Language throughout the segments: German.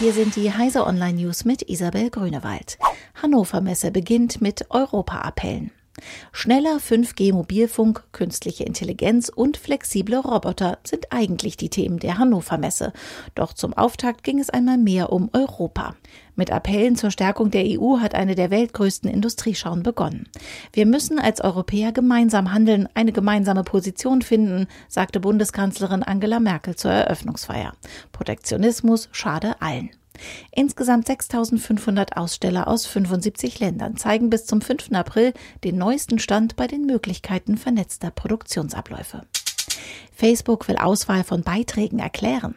Hier sind die Heise Online News mit Isabel Grünewald. Hannover Messe beginnt mit Europa-Appellen. Schneller 5G-Mobilfunk, künstliche Intelligenz und flexible Roboter sind eigentlich die Themen der Hannover Messe. Doch zum Auftakt ging es einmal mehr um Europa. Mit Appellen zur Stärkung der EU hat eine der weltgrößten Industrieschauen begonnen. Wir müssen als Europäer gemeinsam handeln, eine gemeinsame Position finden, sagte Bundeskanzlerin Angela Merkel zur Eröffnungsfeier. Protektionismus schade allen. Insgesamt 6500 Aussteller aus 75 Ländern zeigen bis zum 5. April den neuesten Stand bei den Möglichkeiten vernetzter Produktionsabläufe. Facebook will Auswahl von Beiträgen erklären.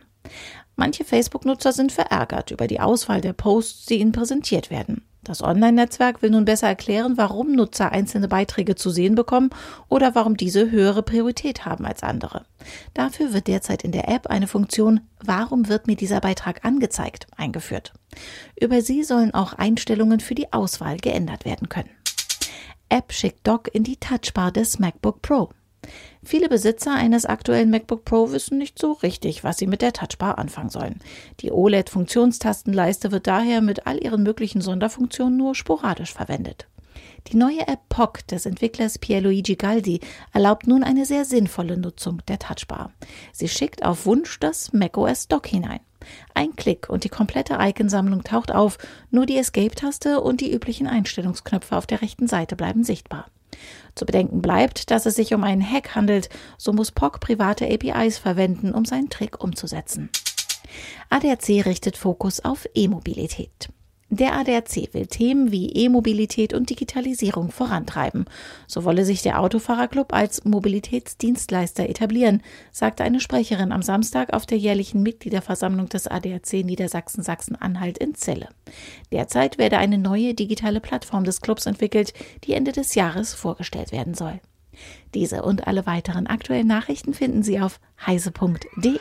Manche Facebook-Nutzer sind verärgert über die Auswahl der Posts, die ihnen präsentiert werden. Das Online-Netzwerk will nun besser erklären, warum Nutzer einzelne Beiträge zu sehen bekommen oder warum diese höhere Priorität haben als andere. Dafür wird derzeit in der App eine Funktion Warum wird mir dieser Beitrag angezeigt eingeführt. Über sie sollen auch Einstellungen für die Auswahl geändert werden können. App schickt Doc in die Touchbar des MacBook Pro. Viele Besitzer eines aktuellen MacBook Pro wissen nicht so richtig, was sie mit der Touchbar anfangen sollen. Die OLED-Funktionstastenleiste wird daher mit all ihren möglichen Sonderfunktionen nur sporadisch verwendet. Die neue App POC des Entwicklers Pierluigi Galdi erlaubt nun eine sehr sinnvolle Nutzung der Touchbar. Sie schickt auf Wunsch das macOS Dock hinein. Ein Klick und die komplette Iconsammlung taucht auf, nur die Escape-Taste und die üblichen Einstellungsknöpfe auf der rechten Seite bleiben sichtbar. Zu bedenken bleibt, dass es sich um einen Hack handelt, so muss POC private APIs verwenden, um seinen Trick umzusetzen. ADAC richtet Fokus auf E-Mobilität. Der ADAC will Themen wie E-Mobilität und Digitalisierung vorantreiben. So wolle sich der Autofahrerclub als Mobilitätsdienstleister etablieren, sagte eine Sprecherin am Samstag auf der jährlichen Mitgliederversammlung des ADAC Niedersachsen-Sachsen-Anhalt in Celle. Derzeit werde eine neue digitale Plattform des Clubs entwickelt, die Ende des Jahres vorgestellt werden soll. Diese und alle weiteren aktuellen Nachrichten finden Sie auf heise.de.